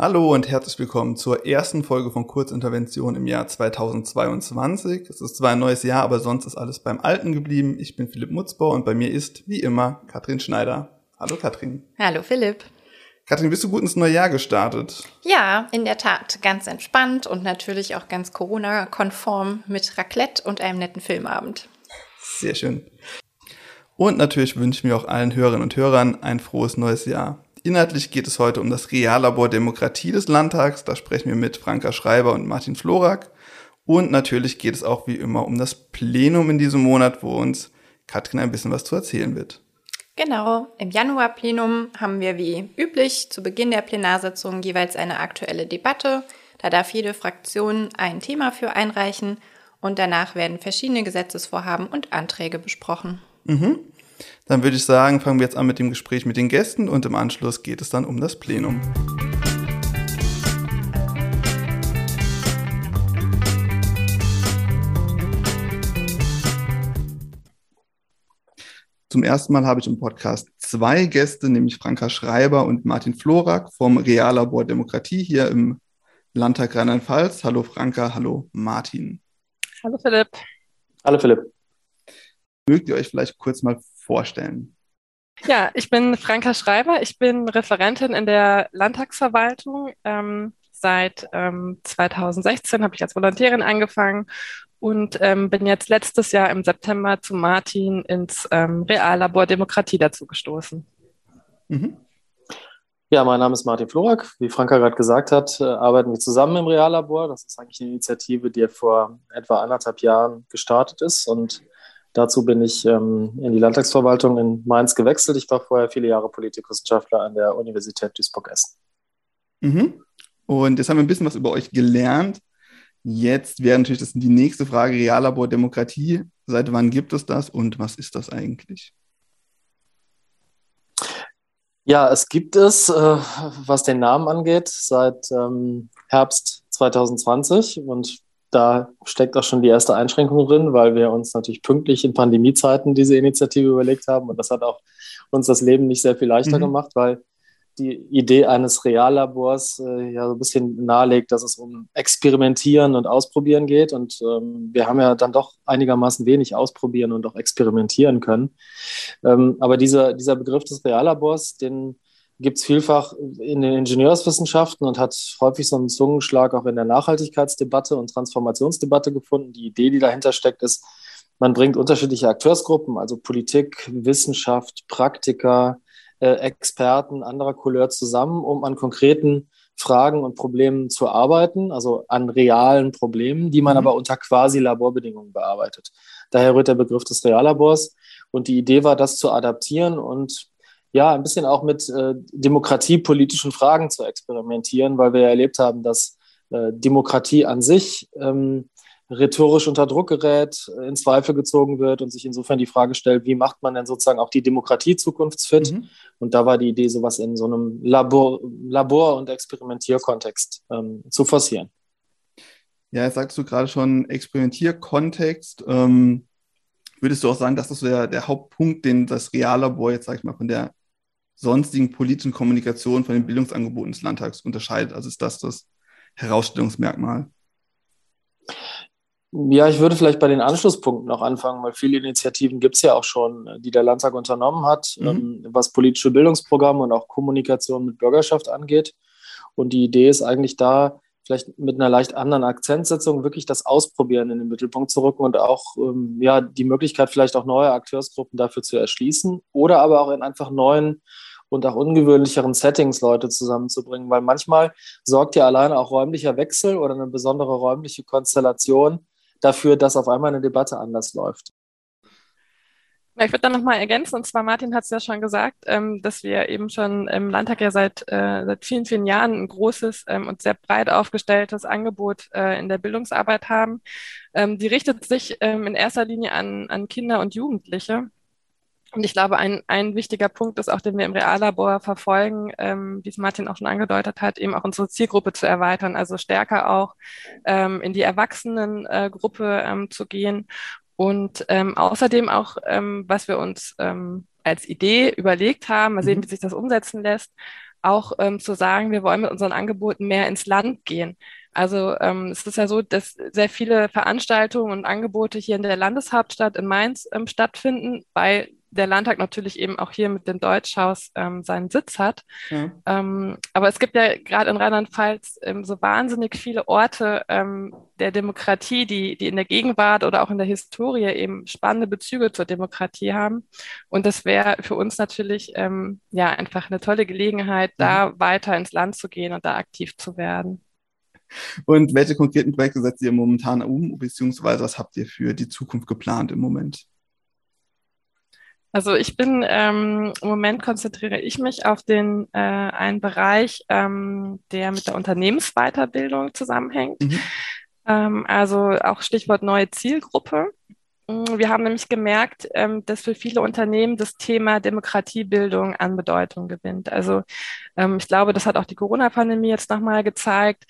Hallo und herzlich willkommen zur ersten Folge von Kurzintervention im Jahr 2022. Es ist zwar ein neues Jahr, aber sonst ist alles beim Alten geblieben. Ich bin Philipp Mutzbau und bei mir ist, wie immer, Katrin Schneider. Hallo Katrin. Hallo Philipp. Katrin, bist du gut ins neue Jahr gestartet? Ja, in der Tat. Ganz entspannt und natürlich auch ganz Corona-konform mit Raclette und einem netten Filmabend. Sehr schön. Und natürlich wünsche ich mir auch allen Hörerinnen und Hörern ein frohes neues Jahr. Inhaltlich geht es heute um das Reallabor Demokratie des Landtags. Da sprechen wir mit Franka Schreiber und Martin Florak. Und natürlich geht es auch wie immer um das Plenum in diesem Monat, wo uns Katrin ein bisschen was zu erzählen wird. Genau, im Januar-Plenum haben wir wie üblich zu Beginn der Plenarsitzung jeweils eine aktuelle Debatte. Da darf jede Fraktion ein Thema für einreichen und danach werden verschiedene Gesetzesvorhaben und Anträge besprochen. Mhm. Dann würde ich sagen, fangen wir jetzt an mit dem Gespräch mit den Gästen und im Anschluss geht es dann um das Plenum. Zum ersten Mal habe ich im Podcast zwei Gäste, nämlich Franka Schreiber und Martin Florak vom Reallabor Demokratie hier im Landtag Rheinland-Pfalz. Hallo Franka, hallo Martin. Hallo Philipp. Hallo Philipp. Mögt ihr euch vielleicht kurz mal vorstellen? Ja, ich bin Franka Schreiber. Ich bin Referentin in der Landtagsverwaltung. Ähm, seit ähm, 2016 habe ich als Volontärin angefangen und ähm, bin jetzt letztes Jahr im September zu Martin ins ähm, Reallabor Demokratie dazu gestoßen. Mhm. Ja, mein Name ist Martin Florak. Wie Franka gerade gesagt hat, äh, arbeiten wir zusammen im Reallabor. Das ist eigentlich eine Initiative, die vor etwa anderthalb Jahren gestartet ist und Dazu bin ich ähm, in die Landtagsverwaltung in Mainz gewechselt. Ich war vorher viele Jahre Politikwissenschaftler an der Universität Duisburg-Essen. Mhm. Und jetzt haben wir ein bisschen was über euch gelernt. Jetzt wäre natürlich das die nächste Frage, Reallabor Demokratie. Seit wann gibt es das und was ist das eigentlich? Ja, es gibt es, äh, was den Namen angeht, seit ähm, Herbst 2020 und da steckt auch schon die erste Einschränkung drin, weil wir uns natürlich pünktlich in Pandemiezeiten diese Initiative überlegt haben. Und das hat auch uns das Leben nicht sehr viel leichter mhm. gemacht, weil die Idee eines Reallabors äh, ja so ein bisschen nahelegt, dass es um Experimentieren und Ausprobieren geht. Und ähm, wir haben ja dann doch einigermaßen wenig ausprobieren und auch experimentieren können. Ähm, aber dieser, dieser Begriff des Reallabors, den gibt es vielfach in den Ingenieurswissenschaften und hat häufig so einen Zungenschlag auch in der Nachhaltigkeitsdebatte und Transformationsdebatte gefunden. Die Idee, die dahinter steckt, ist, man bringt unterschiedliche Akteursgruppen, also Politik, Wissenschaft, Praktiker, äh, Experten anderer Couleur zusammen, um an konkreten Fragen und Problemen zu arbeiten, also an realen Problemen, die man mhm. aber unter quasi Laborbedingungen bearbeitet. Daher rührt der Begriff des Reallabors. Und die Idee war, das zu adaptieren und ja, ein bisschen auch mit äh, demokratiepolitischen Fragen zu experimentieren, weil wir ja erlebt haben, dass äh, Demokratie an sich ähm, rhetorisch unter Druck gerät, äh, in Zweifel gezogen wird und sich insofern die Frage stellt, wie macht man denn sozusagen auch die Demokratie zukunftsfit? Mhm. Und da war die Idee, sowas in so einem Labor, Labor- und Experimentierkontext ähm, zu forcieren. Ja, jetzt sagst du gerade schon Experimentierkontext. Ähm, würdest du auch sagen, dass das so der, der Hauptpunkt, den das Reallabor jetzt, sag ich mal, von der sonstigen politischen Kommunikation von den Bildungsangeboten des Landtags unterscheidet. Also ist das das Herausstellungsmerkmal? Ja, ich würde vielleicht bei den Anschlusspunkten noch anfangen, weil viele Initiativen gibt es ja auch schon, die der Landtag unternommen hat, mhm. ähm, was politische Bildungsprogramme und auch Kommunikation mit Bürgerschaft angeht. Und die Idee ist eigentlich da, vielleicht mit einer leicht anderen Akzentsetzung wirklich das Ausprobieren in den Mittelpunkt zu rücken und auch ähm, ja, die Möglichkeit, vielleicht auch neue Akteursgruppen dafür zu erschließen oder aber auch in einfach neuen und auch ungewöhnlicheren Settings Leute zusammenzubringen, weil manchmal sorgt ja allein auch räumlicher Wechsel oder eine besondere räumliche Konstellation dafür, dass auf einmal eine Debatte anders läuft. Ich würde da nochmal ergänzen, und zwar Martin hat es ja schon gesagt, ähm, dass wir eben schon im Landtag ja seit, äh, seit vielen, vielen Jahren ein großes ähm, und sehr breit aufgestelltes Angebot äh, in der Bildungsarbeit haben. Ähm, die richtet sich in erster Linie an, an Kinder und Jugendliche. Und ich glaube, ein, ein wichtiger Punkt ist auch, den wir im Reallabor verfolgen, ähm, wie es Martin auch schon angedeutet hat, eben auch unsere Zielgruppe zu erweitern, also stärker auch ähm, in die Erwachsenengruppe ähm, zu gehen. Und ähm, außerdem auch, ähm, was wir uns ähm, als Idee überlegt haben, mal sehen, mhm. wie sich das umsetzen lässt, auch ähm, zu sagen, wir wollen mit unseren Angeboten mehr ins Land gehen. Also ähm, es ist ja so, dass sehr viele Veranstaltungen und Angebote hier in der Landeshauptstadt in Mainz ähm, stattfinden, weil der Landtag natürlich eben auch hier mit dem Deutschhaus ähm, seinen Sitz hat. Ja. Ähm, aber es gibt ja gerade in Rheinland-Pfalz ähm, so wahnsinnig viele Orte ähm, der Demokratie, die, die in der Gegenwart oder auch in der Historie eben spannende Bezüge zur Demokratie haben. Und das wäre für uns natürlich ähm, ja einfach eine tolle Gelegenheit, mhm. da weiter ins Land zu gehen und da aktiv zu werden. Und welche konkreten Projekte setzt ihr momentan um, beziehungsweise was habt ihr für die Zukunft geplant im Moment? Also ich bin ähm, im Moment konzentriere ich mich auf den äh, einen Bereich, ähm, der mit der Unternehmensweiterbildung zusammenhängt. Mhm. Ähm, also auch Stichwort neue Zielgruppe. Mm, wir haben nämlich gemerkt, ähm, dass für viele Unternehmen das Thema Demokratiebildung an Bedeutung gewinnt. Also ähm, ich glaube, das hat auch die Corona-Pandemie jetzt nochmal gezeigt.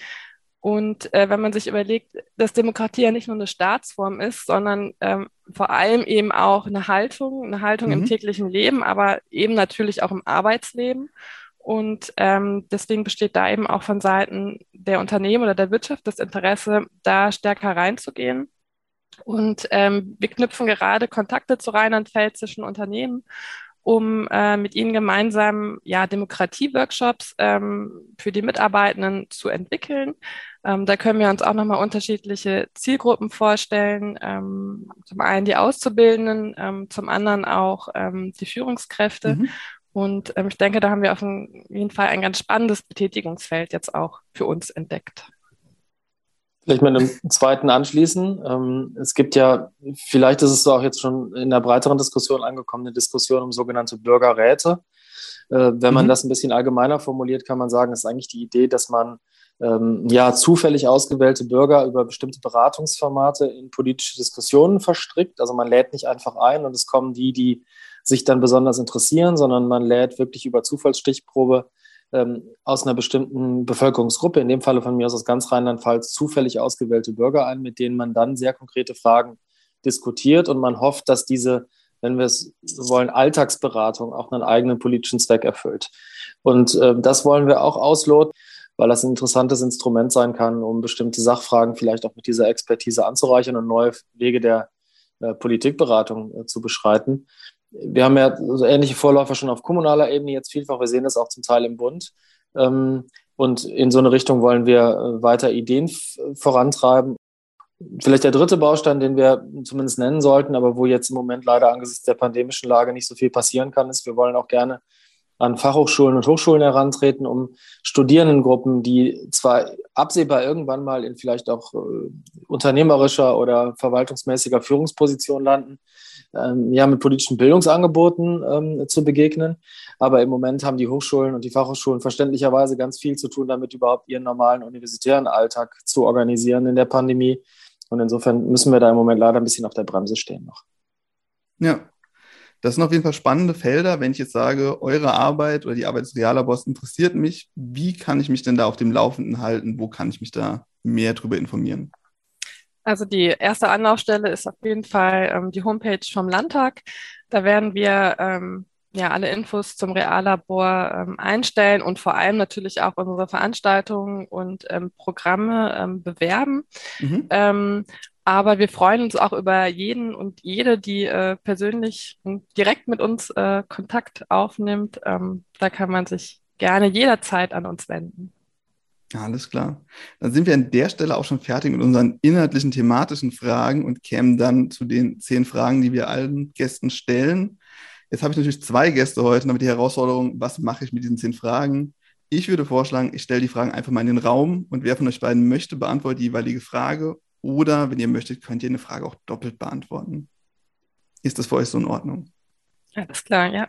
Und äh, wenn man sich überlegt, dass Demokratie ja nicht nur eine Staatsform ist, sondern ähm, vor allem eben auch eine Haltung, eine Haltung mhm. im täglichen Leben, aber eben natürlich auch im Arbeitsleben. Und ähm, deswegen besteht da eben auch von Seiten der Unternehmen oder der Wirtschaft das Interesse, da stärker reinzugehen. Und ähm, wir knüpfen gerade Kontakte zu rheinland-pfälzischen Unternehmen um äh, mit ihnen gemeinsam ja, Demokratie-Workshops ähm, für die Mitarbeitenden zu entwickeln. Ähm, da können wir uns auch nochmal unterschiedliche Zielgruppen vorstellen. Ähm, zum einen die Auszubildenden, ähm, zum anderen auch ähm, die Führungskräfte. Mhm. Und ähm, ich denke, da haben wir auf jeden Fall ein ganz spannendes Betätigungsfeld jetzt auch für uns entdeckt. Vielleicht mit einem zweiten anschließen. Ähm, es gibt ja, vielleicht ist es auch jetzt schon in der breiteren Diskussion angekommen, eine Diskussion um sogenannte Bürgerräte. Äh, wenn man mhm. das ein bisschen allgemeiner formuliert, kann man sagen, ist eigentlich die Idee, dass man ähm, ja zufällig ausgewählte Bürger über bestimmte Beratungsformate in politische Diskussionen verstrickt. Also man lädt nicht einfach ein und es kommen die, die sich dann besonders interessieren, sondern man lädt wirklich über Zufallsstichprobe ähm, aus einer bestimmten Bevölkerungsgruppe, in dem Falle von mir aus aus ganz Rheinland-Pfalz, zufällig ausgewählte Bürger ein, mit denen man dann sehr konkrete Fragen diskutiert und man hofft, dass diese, wenn wir es wollen, Alltagsberatung auch einen eigenen politischen Zweck erfüllt. Und äh, das wollen wir auch ausloten, weil das ein interessantes Instrument sein kann, um bestimmte Sachfragen vielleicht auch mit dieser Expertise anzureichern und neue Wege der äh, Politikberatung äh, zu beschreiten wir haben ja so ähnliche Vorläufer schon auf kommunaler Ebene jetzt vielfach. Wir sehen das auch zum Teil im Bund. Ähm, und in so eine Richtung wollen wir äh, weiter Ideen vorantreiben. Vielleicht der dritte Baustein, den wir zumindest nennen sollten, aber wo jetzt im Moment leider angesichts der pandemischen Lage nicht so viel passieren kann, ist, wir wollen auch gerne an Fachhochschulen und Hochschulen herantreten, um Studierendengruppen, die zwar absehbar irgendwann mal in vielleicht auch äh, unternehmerischer oder verwaltungsmäßiger Führungsposition landen, ähm, ja, mit politischen Bildungsangeboten ähm, zu begegnen. Aber im Moment haben die Hochschulen und die Fachhochschulen verständlicherweise ganz viel zu tun, damit überhaupt ihren normalen universitären Alltag zu organisieren in der Pandemie. Und insofern müssen wir da im Moment leider ein bisschen auf der Bremse stehen noch. Ja, das sind auf jeden Fall spannende Felder. Wenn ich jetzt sage, eure Arbeit oder die Arbeit des Reallabors interessiert mich, wie kann ich mich denn da auf dem Laufenden halten? Wo kann ich mich da mehr darüber informieren? Also die erste Anlaufstelle ist auf jeden Fall ähm, die Homepage vom Landtag. Da werden wir ähm, ja alle Infos zum Reallabor ähm, einstellen und vor allem natürlich auch unsere Veranstaltungen und ähm, Programme ähm, bewerben. Mhm. Ähm, aber wir freuen uns auch über jeden und jede, die äh, persönlich und direkt mit uns äh, Kontakt aufnimmt. Da kann man sich gerne jederzeit an uns wenden. Alles klar. Dann sind wir an der Stelle auch schon fertig mit unseren inhaltlichen thematischen Fragen und kämen dann zu den zehn Fragen, die wir allen Gästen stellen. Jetzt habe ich natürlich zwei Gäste heute, damit die Herausforderung, was mache ich mit diesen zehn Fragen? Ich würde vorschlagen, ich stelle die Fragen einfach mal in den Raum und wer von euch beiden möchte, beantwortet die jeweilige Frage oder wenn ihr möchtet, könnt ihr eine Frage auch doppelt beantworten. Ist das für euch so in Ordnung? Alles klar, ja.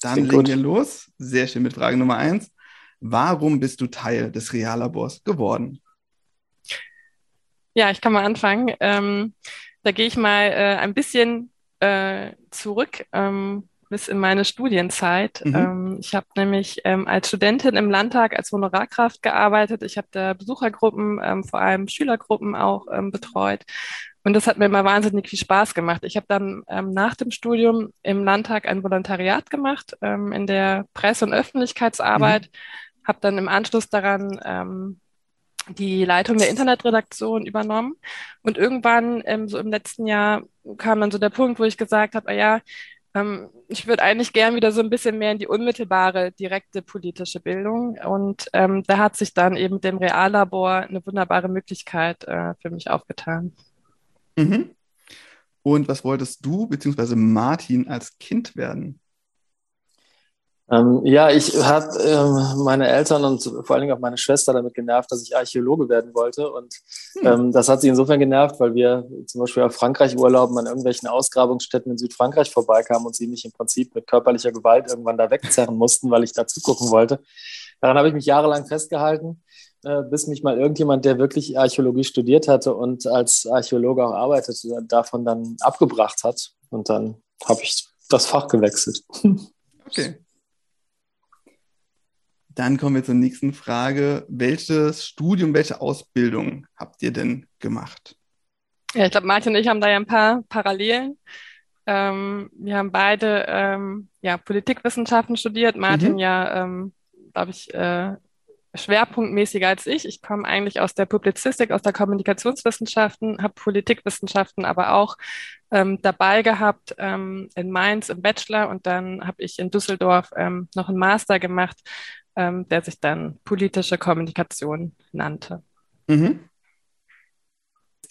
Dann legen wir los. Sehr schön mit Frage Nummer eins. Warum bist du Teil des Reallabors geworden? Ja, ich kann mal anfangen. Ähm, da gehe ich mal äh, ein bisschen äh, zurück. Ähm, bis in meine Studienzeit. Mhm. Ähm, ich habe nämlich ähm, als Studentin im Landtag als Honorarkraft gearbeitet. Ich habe da Besuchergruppen, ähm, vor allem Schülergruppen auch ähm, betreut. Und das hat mir immer wahnsinnig viel Spaß gemacht. Ich habe dann ähm, nach dem Studium im Landtag ein Volontariat gemacht ähm, in der Presse- und Öffentlichkeitsarbeit. Mhm. Habe dann im Anschluss daran ähm, die Leitung der Internetredaktion übernommen. Und irgendwann, ähm, so im letzten Jahr, kam dann so der Punkt, wo ich gesagt habe, ah ja, ähm, ich würde eigentlich gern wieder so ein bisschen mehr in die unmittelbare, direkte politische Bildung. Und ähm, da hat sich dann eben dem Reallabor eine wunderbare Möglichkeit äh, für mich aufgetan. Mhm. Und was wolltest du bzw. Martin als Kind werden? Ähm, ja, ich habe ähm, meine Eltern und vor allen Dingen auch meine Schwester damit genervt, dass ich Archäologe werden wollte. Und hm. ähm, das hat sie insofern genervt, weil wir zum Beispiel auf Frankreich urlauben, an irgendwelchen Ausgrabungsstätten in Südfrankreich vorbeikamen und sie mich im Prinzip mit körperlicher Gewalt irgendwann da wegzerren mussten, weil ich da zugucken wollte. Daran habe ich mich jahrelang festgehalten, äh, bis mich mal irgendjemand, der wirklich Archäologie studiert hatte und als Archäologe auch arbeitete, davon dann abgebracht hat. Und dann habe ich das Fach gewechselt. Okay. Dann kommen wir zur nächsten Frage. Welches Studium, welche Ausbildung habt ihr denn gemacht? Ja, ich glaube, Martin und ich haben da ja ein paar Parallelen. Ähm, wir haben beide ähm, ja, Politikwissenschaften studiert. Martin mhm. ja, ähm, glaube ich, äh, schwerpunktmäßiger als ich. Ich komme eigentlich aus der Publizistik, aus der Kommunikationswissenschaften, habe Politikwissenschaften aber auch ähm, dabei gehabt ähm, in Mainz im Bachelor und dann habe ich in Düsseldorf ähm, noch einen Master gemacht ähm, der sich dann politische Kommunikation nannte. Mhm.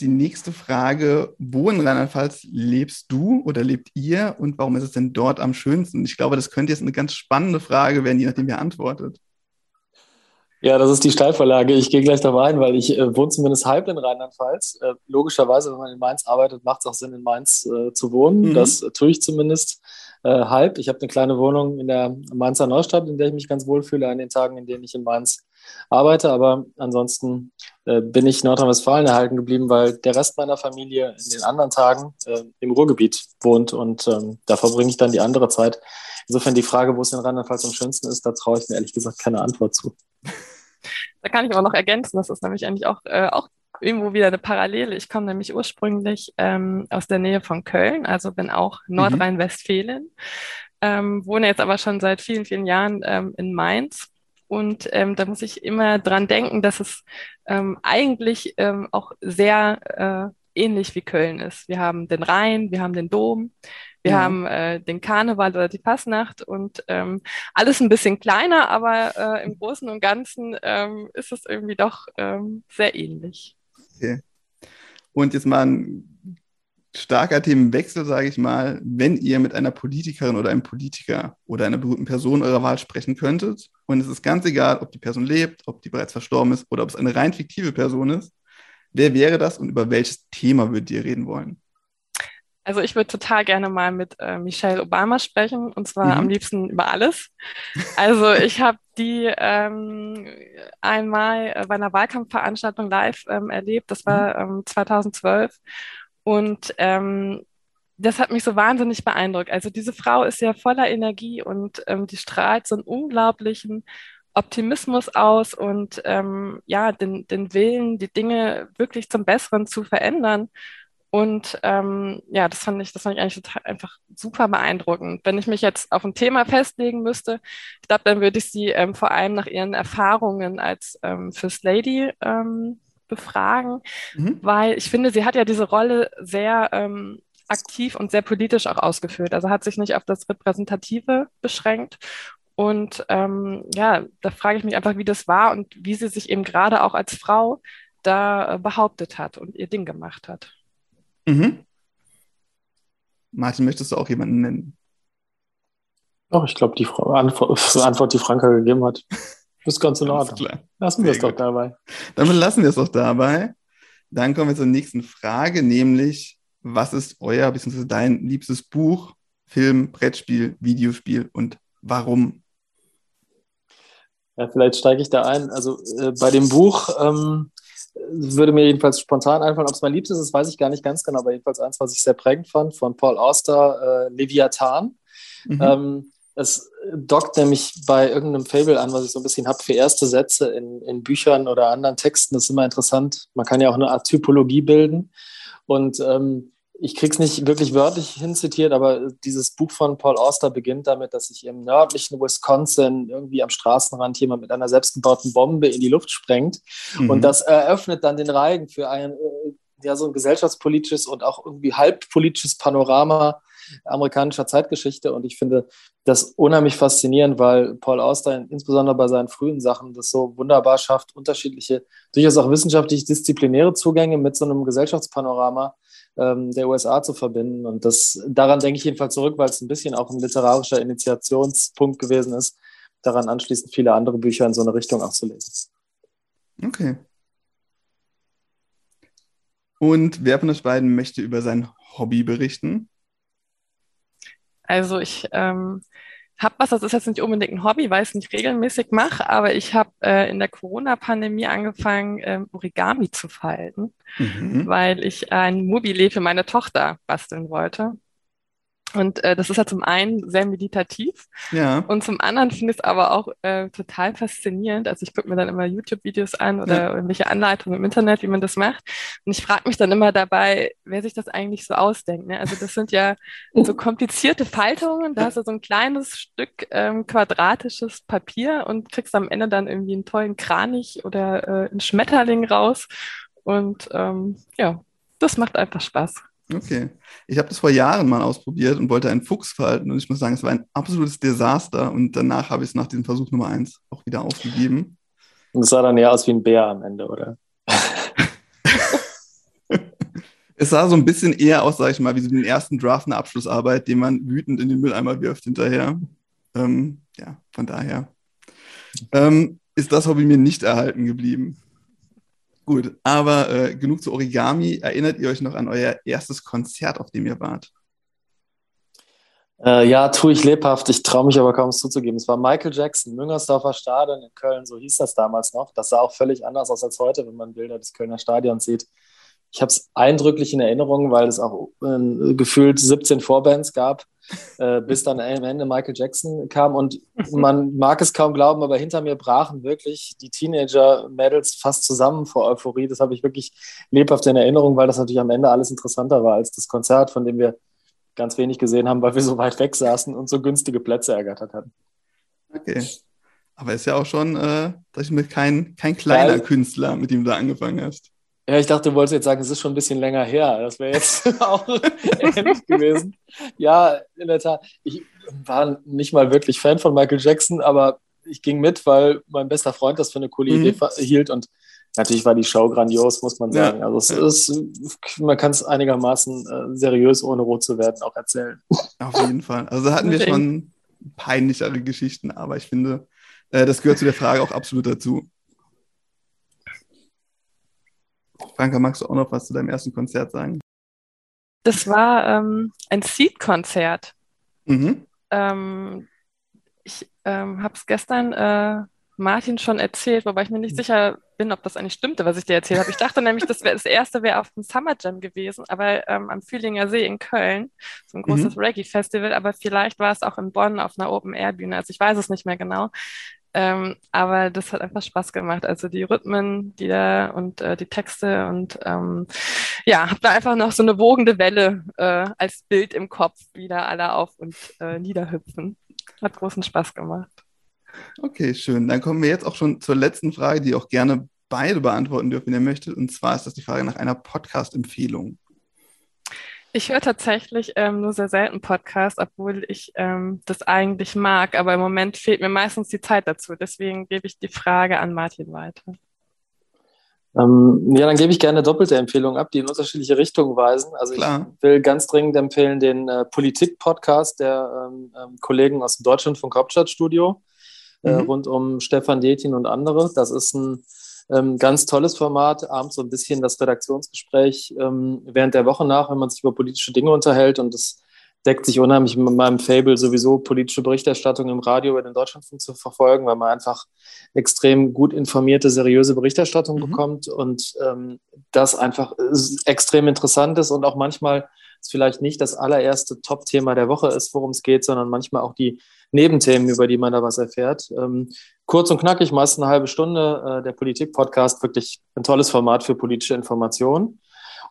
Die nächste Frage, wo in Rheinland-Pfalz lebst du oder lebt ihr und warum ist es denn dort am schönsten? Ich glaube, das könnte jetzt eine ganz spannende Frage werden, je nachdem, wer antwortet. Ja, das ist die Steilvorlage. Ich gehe gleich darauf ein, weil ich äh, wohne zumindest halb in Rheinland-Pfalz. Äh, logischerweise, wenn man in Mainz arbeitet, macht es auch Sinn, in Mainz äh, zu wohnen. Mhm. Das tue ich zumindest äh, halb. Ich habe eine kleine Wohnung in der Mainzer Neustadt, in der ich mich ganz wohl fühle an den Tagen, in denen ich in Mainz arbeite. Aber ansonsten äh, bin ich Nordrhein-Westfalen erhalten geblieben, weil der Rest meiner Familie in den anderen Tagen äh, im Ruhrgebiet wohnt und ähm, da verbringe ich dann die andere Zeit. Insofern die Frage, wo es in Rheinland-Pfalz am schönsten ist, da traue ich mir ehrlich gesagt keine Antwort zu. Da kann ich aber noch ergänzen, das ist nämlich eigentlich auch, äh, auch irgendwo wieder eine Parallele. Ich komme nämlich ursprünglich ähm, aus der Nähe von Köln, also bin auch mhm. Nordrhein-Westfalen, ähm, wohne jetzt aber schon seit vielen, vielen Jahren ähm, in Mainz. Und ähm, da muss ich immer dran denken, dass es ähm, eigentlich ähm, auch sehr äh, ähnlich wie Köln ist. Wir haben den Rhein, wir haben den Dom, wir ja. haben äh, den Karneval oder die Passnacht und ähm, alles ein bisschen kleiner, aber äh, im Großen und Ganzen ähm, ist es irgendwie doch ähm, sehr ähnlich. Okay. Und jetzt mal ein starker Themenwechsel, sage ich mal. Wenn ihr mit einer Politikerin oder einem Politiker oder einer berühmten Person eurer Wahl sprechen könntet, und es ist ganz egal, ob die Person lebt, ob die bereits verstorben ist oder ob es eine rein fiktive Person ist, wer wäre das und über welches Thema würdet ihr reden wollen? Also ich würde total gerne mal mit äh, Michelle Obama sprechen und zwar mhm. am liebsten über alles. Also ich habe die ähm, einmal äh, bei einer Wahlkampfveranstaltung live ähm, erlebt. Das war mhm. ähm, 2012 und ähm, das hat mich so wahnsinnig beeindruckt. Also diese Frau ist ja voller Energie und ähm, die strahlt so einen unglaublichen Optimismus aus und ähm, ja, den, den Willen, die Dinge wirklich zum Besseren zu verändern. Und ähm, ja, das fand ich, das fand ich eigentlich total einfach super beeindruckend. Wenn ich mich jetzt auf ein Thema festlegen müsste, ich glaube, dann würde ich sie ähm, vor allem nach ihren Erfahrungen als ähm, First Lady ähm, befragen, mhm. weil ich finde, sie hat ja diese Rolle sehr ähm, aktiv und sehr politisch auch ausgeführt. Also hat sich nicht auf das Repräsentative beschränkt. Und ähm, ja, da frage ich mich einfach, wie das war und wie sie sich eben gerade auch als Frau da äh, behauptet hat und ihr Ding gemacht hat. Mhm. Martin, möchtest du auch jemanden nennen? Doch, ich glaube, die Antwort, Antwort, die Franka gegeben hat, ist ganz in Ordnung. Lassen wir es doch dabei. Dann lassen wir es doch dabei. Dann kommen wir zur nächsten Frage, nämlich, was ist euer bzw. dein liebstes Buch, Film, Brettspiel, Videospiel und warum? Ja, vielleicht steige ich da ein. Also äh, bei dem Buch ähm, würde mir jedenfalls spontan einfallen, ob es mein Liebstes ist, weiß ich gar nicht ganz genau, aber jedenfalls eins, was ich sehr prägend fand, von Paul Auster, äh, Leviathan. Mhm. Ähm, es dockt nämlich bei irgendeinem Fable an, was ich so ein bisschen habe für erste Sätze in, in Büchern oder anderen Texten. Das ist immer interessant. Man kann ja auch eine Art Typologie bilden. Und ähm, ich krieg's nicht wirklich wörtlich hinzitiert, aber dieses Buch von Paul Auster beginnt damit, dass sich im nördlichen Wisconsin irgendwie am Straßenrand jemand mit einer selbstgebauten Bombe in die Luft sprengt. Mhm. Und das eröffnet dann den Reigen für ein, äh, ja, so ein gesellschaftspolitisches und auch irgendwie halbpolitisches Panorama amerikanischer Zeitgeschichte. Und ich finde das unheimlich faszinierend, weil Paul Auster insbesondere bei seinen frühen Sachen das so wunderbar schafft, unterschiedliche, durchaus auch wissenschaftlich disziplinäre Zugänge mit so einem Gesellschaftspanorama ähm, der USA zu verbinden. Und das, daran denke ich jedenfalls zurück, weil es ein bisschen auch ein literarischer Initiationspunkt gewesen ist, daran anschließend viele andere Bücher in so eine Richtung auch zu lesen. Okay. Und wer von euch beiden möchte über sein Hobby berichten? Also ich ähm, habe was, das ist jetzt nicht unbedingt ein Hobby, weil ich es nicht regelmäßig mache, aber ich habe äh, in der Corona-Pandemie angefangen, ähm, Origami zu falten, mhm. weil ich ein Mobile für meine Tochter basteln wollte. Und äh, das ist ja zum einen sehr meditativ ja. und zum anderen finde ich es aber auch äh, total faszinierend. Also ich gucke mir dann immer YouTube-Videos an oder ja. irgendwelche Anleitungen im Internet, wie man das macht. Und ich frage mich dann immer dabei, wer sich das eigentlich so ausdenkt. Ne? Also das sind ja so komplizierte Faltungen. Da hast du so ein kleines Stück ähm, quadratisches Papier und kriegst am Ende dann irgendwie einen tollen Kranich oder äh, einen Schmetterling raus. Und ähm, ja, das macht einfach Spaß. Okay. Ich habe das vor Jahren mal ausprobiert und wollte einen Fuchs falten und ich muss sagen, es war ein absolutes Desaster und danach habe ich es nach diesem Versuch Nummer eins auch wieder aufgegeben. Und es sah dann eher aus wie ein Bär am Ende, oder? es sah so ein bisschen eher aus, sage ich mal, wie so den ersten Draft eine Abschlussarbeit, den man wütend in den Mülleimer wirft hinterher. Ähm, ja, von daher ähm, ist das Hobby mir nicht erhalten geblieben. Gut, aber äh, genug zu Origami. Erinnert ihr euch noch an euer erstes Konzert, auf dem ihr wart? Äh, ja, tue ich lebhaft. Ich traue mich aber kaum es zuzugeben. Es war Michael Jackson, Müngersdorfer Stadion in Köln, so hieß das damals noch. Das sah auch völlig anders aus als heute, wenn man Bilder des Kölner Stadions sieht. Ich habe es eindrücklich in Erinnerung, weil es auch äh, gefühlt 17 Vorbands gab, äh, bis dann am Ende Michael Jackson kam. Und man mag es kaum glauben, aber hinter mir brachen wirklich die Teenager-Medals fast zusammen vor Euphorie. Das habe ich wirklich lebhaft in Erinnerung, weil das natürlich am Ende alles interessanter war als das Konzert, von dem wir ganz wenig gesehen haben, weil wir so weit weg saßen und so günstige Plätze ergattert hatten. Okay. Aber ist ja auch schon, äh, sag ich mal, kein, kein kleiner ja, Künstler, mit dem du angefangen hast. Ja, ich dachte, du wolltest jetzt sagen, es ist schon ein bisschen länger her. Das wäre jetzt auch ähnlich gewesen. Ja, in der Tat. Ich war nicht mal wirklich Fan von Michael Jackson, aber ich ging mit, weil mein bester Freund das für eine coole mhm. Idee hielt und natürlich war die Show grandios, muss man sagen. Ja. Also es ist, man kann es einigermaßen äh, seriös, ohne rot zu werden, auch erzählen. Auf jeden Fall. Also hatten wir schon peinlichere Geschichten, aber ich finde, äh, das gehört zu der Frage auch absolut dazu. Franka, magst du auch noch was zu deinem ersten Konzert sagen? Das war ähm, ein Seed-Konzert. Mhm. Ähm, ich ähm, habe es gestern äh, Martin schon erzählt, wobei ich mir nicht sicher bin, ob das eigentlich stimmte, was ich dir erzählt habe. Ich dachte nämlich, das, wär, das erste wäre auf dem Summer Jam gewesen, aber ähm, am Fühlinger See in Köln, so ein großes mhm. Reggae-Festival, aber vielleicht war es auch in Bonn auf einer Open-Air-Bühne, also ich weiß es nicht mehr genau. Ähm, aber das hat einfach Spaß gemacht. Also die Rhythmen, die da und äh, die Texte und ähm, ja, habe da einfach noch so eine wogende Welle äh, als Bild im Kopf, wieder alle auf und äh, niederhüpfen. Hat großen Spaß gemacht. Okay, schön. Dann kommen wir jetzt auch schon zur letzten Frage, die auch gerne beide beantworten dürfen, wenn ihr möchtet. Und zwar ist das die Frage nach einer Podcast-Empfehlung. Ich höre tatsächlich ähm, nur sehr selten Podcasts, obwohl ich ähm, das eigentlich mag. Aber im Moment fehlt mir meistens die Zeit dazu. Deswegen gebe ich die Frage an Martin weiter. Ähm, ja, dann gebe ich gerne doppelte Empfehlungen ab, die in unterschiedliche Richtungen weisen. Also Klar. ich will ganz dringend empfehlen den äh, Politik-Podcast der ähm, ähm, Kollegen aus dem Deutschlandfunk Hauptstadtstudio äh, mhm. rund um Stefan Detin und andere. Das ist ein ähm, ganz tolles Format, abends so ein bisschen das Redaktionsgespräch ähm, während der Woche nach, wenn man sich über politische Dinge unterhält und das deckt sich unheimlich mit meinem Fable sowieso politische Berichterstattung im Radio über den Deutschlandfunk zu verfolgen, weil man einfach extrem gut informierte, seriöse Berichterstattung mhm. bekommt und ähm, das einfach extrem interessant ist und auch manchmal es vielleicht nicht das allererste Top-Thema der Woche ist, worum es geht, sondern manchmal auch die Nebenthemen, über die man da was erfährt. Ähm, kurz und knackig, meist eine halbe Stunde. Äh, der Politik-Podcast, wirklich ein tolles Format für politische Informationen.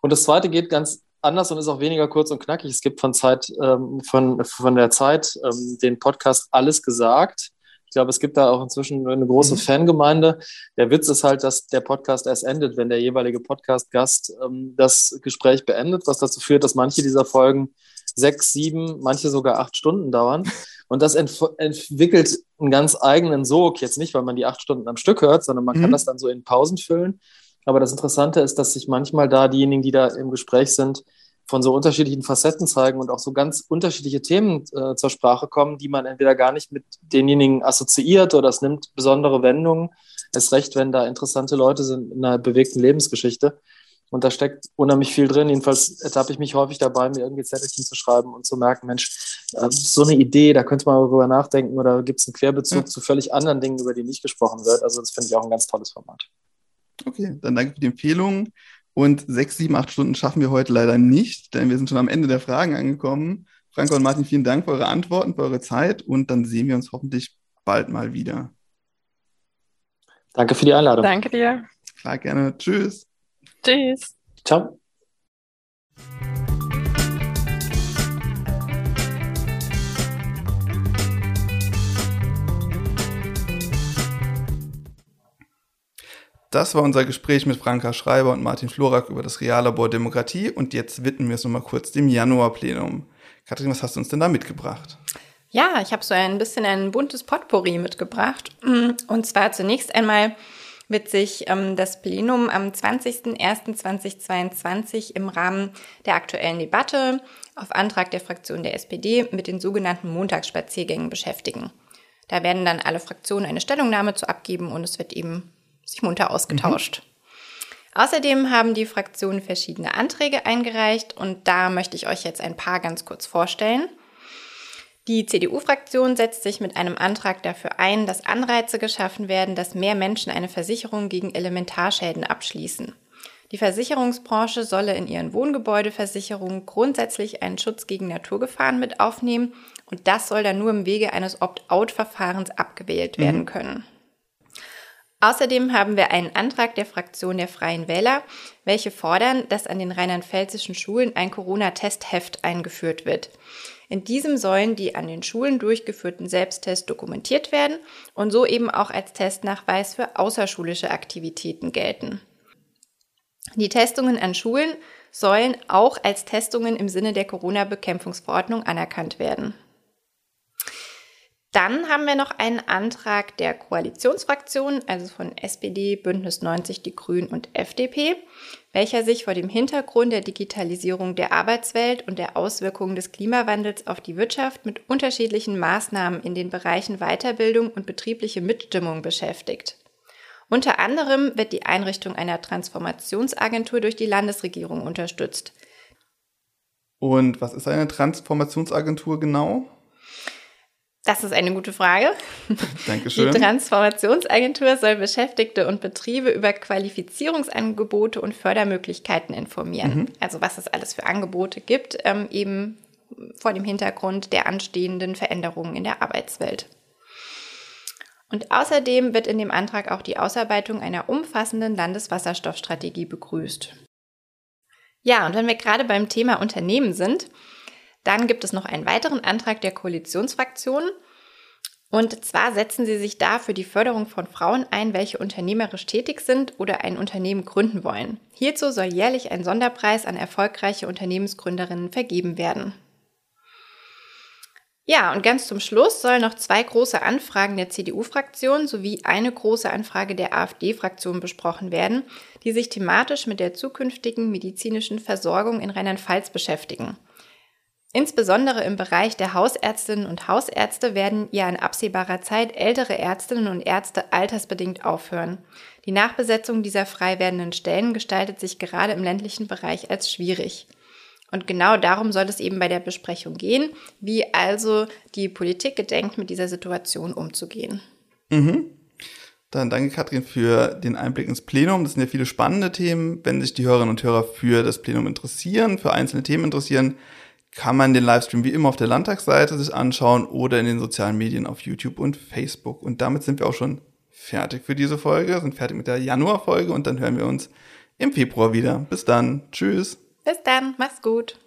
Und das zweite geht ganz anders und ist auch weniger kurz und knackig. Es gibt von Zeit, ähm, von, von der Zeit ähm, den Podcast Alles gesagt. Ich glaube, es gibt da auch inzwischen eine große mhm. Fangemeinde. Der Witz ist halt, dass der Podcast erst endet, wenn der jeweilige Podcast-Gast ähm, das Gespräch beendet, was dazu führt, dass manche dieser Folgen sechs, sieben, manche sogar acht Stunden dauern. Und das ent entwickelt einen ganz eigenen Sog. Jetzt nicht, weil man die acht Stunden am Stück hört, sondern man mhm. kann das dann so in Pausen füllen. Aber das Interessante ist, dass sich manchmal da diejenigen, die da im Gespräch sind, von so unterschiedlichen Facetten zeigen und auch so ganz unterschiedliche Themen äh, zur Sprache kommen, die man entweder gar nicht mit denjenigen assoziiert oder es nimmt besondere Wendungen. Es recht, wenn da interessante Leute sind in einer bewegten Lebensgeschichte. Und da steckt unheimlich viel drin. Jedenfalls ertappe ich mich häufig dabei, mir irgendwie Zettelchen zu schreiben und zu merken, Mensch, äh, so eine Idee, da könnte man darüber nachdenken oder gibt es einen Querbezug ja. zu völlig anderen Dingen, über die nicht gesprochen wird. Also das finde ich auch ein ganz tolles Format. Okay, dann danke für die Empfehlung. Und sechs, sieben, acht Stunden schaffen wir heute leider nicht, denn wir sind schon am Ende der Fragen angekommen. Frank und Martin, vielen Dank für eure Antworten, für eure Zeit und dann sehen wir uns hoffentlich bald mal wieder. Danke für die Einladung. Danke dir. Klar, gerne. Tschüss. Tschüss. Ciao. Das war unser Gespräch mit Franka Schreiber und Martin Florak über das Reallabor Demokratie und jetzt widmen wir es nochmal kurz dem Januarplenum. Kathrin, was hast du uns denn da mitgebracht? Ja, ich habe so ein bisschen ein buntes Potpourri mitgebracht. Und zwar zunächst einmal wird sich ähm, das Plenum am 20.01.2022 im Rahmen der aktuellen Debatte auf Antrag der Fraktion der SPD mit den sogenannten Montagsspaziergängen beschäftigen. Da werden dann alle Fraktionen eine Stellungnahme zu abgeben und es wird eben sich munter ausgetauscht. Mhm. Außerdem haben die Fraktionen verschiedene Anträge eingereicht und da möchte ich euch jetzt ein paar ganz kurz vorstellen. Die CDU-Fraktion setzt sich mit einem Antrag dafür ein, dass Anreize geschaffen werden, dass mehr Menschen eine Versicherung gegen Elementarschäden abschließen. Die Versicherungsbranche solle in ihren Wohngebäudeversicherungen grundsätzlich einen Schutz gegen Naturgefahren mit aufnehmen und das soll dann nur im Wege eines Opt-out-Verfahrens abgewählt werden mhm. können. Außerdem haben wir einen Antrag der Fraktion der Freien Wähler, welche fordern, dass an den rheinland-pfälzischen Schulen ein Corona-Testheft eingeführt wird. In diesem sollen die an den Schulen durchgeführten Selbsttests dokumentiert werden und so eben auch als Testnachweis für außerschulische Aktivitäten gelten. Die Testungen an Schulen sollen auch als Testungen im Sinne der Corona-Bekämpfungsverordnung anerkannt werden. Dann haben wir noch einen Antrag der Koalitionsfraktionen, also von SPD, Bündnis 90, die Grünen und FDP, welcher sich vor dem Hintergrund der Digitalisierung der Arbeitswelt und der Auswirkungen des Klimawandels auf die Wirtschaft mit unterschiedlichen Maßnahmen in den Bereichen Weiterbildung und betriebliche Mitstimmung beschäftigt. Unter anderem wird die Einrichtung einer Transformationsagentur durch die Landesregierung unterstützt. Und was ist eine Transformationsagentur genau? Das ist eine gute Frage. Dankeschön. Die Transformationsagentur soll Beschäftigte und Betriebe über Qualifizierungsangebote und Fördermöglichkeiten informieren. Mhm. Also was es alles für Angebote gibt, ähm, eben vor dem Hintergrund der anstehenden Veränderungen in der Arbeitswelt. Und außerdem wird in dem Antrag auch die Ausarbeitung einer umfassenden Landeswasserstoffstrategie begrüßt. Ja, und wenn wir gerade beim Thema Unternehmen sind, dann gibt es noch einen weiteren Antrag der Koalitionsfraktionen. Und zwar setzen sie sich da für die Förderung von Frauen ein, welche unternehmerisch tätig sind oder ein Unternehmen gründen wollen. Hierzu soll jährlich ein Sonderpreis an erfolgreiche Unternehmensgründerinnen vergeben werden. Ja, und ganz zum Schluss sollen noch zwei große Anfragen der CDU-Fraktion sowie eine große Anfrage der AfD-Fraktion besprochen werden, die sich thematisch mit der zukünftigen medizinischen Versorgung in Rheinland-Pfalz beschäftigen. Insbesondere im Bereich der Hausärztinnen und Hausärzte werden ja in absehbarer Zeit ältere Ärztinnen und Ärzte altersbedingt aufhören. Die Nachbesetzung dieser frei werdenden Stellen gestaltet sich gerade im ländlichen Bereich als schwierig. Und genau darum soll es eben bei der Besprechung gehen, wie also die Politik gedenkt, mit dieser Situation umzugehen. Mhm. Dann danke Katrin für den Einblick ins Plenum. Das sind ja viele spannende Themen. Wenn sich die Hörerinnen und Hörer für das Plenum interessieren, für einzelne Themen interessieren, kann man den Livestream wie immer auf der Landtagsseite sich anschauen oder in den sozialen Medien auf YouTube und Facebook. Und damit sind wir auch schon fertig für diese Folge, sind fertig mit der Januarfolge und dann hören wir uns im Februar wieder. Bis dann. Tschüss. Bis dann, mach's gut.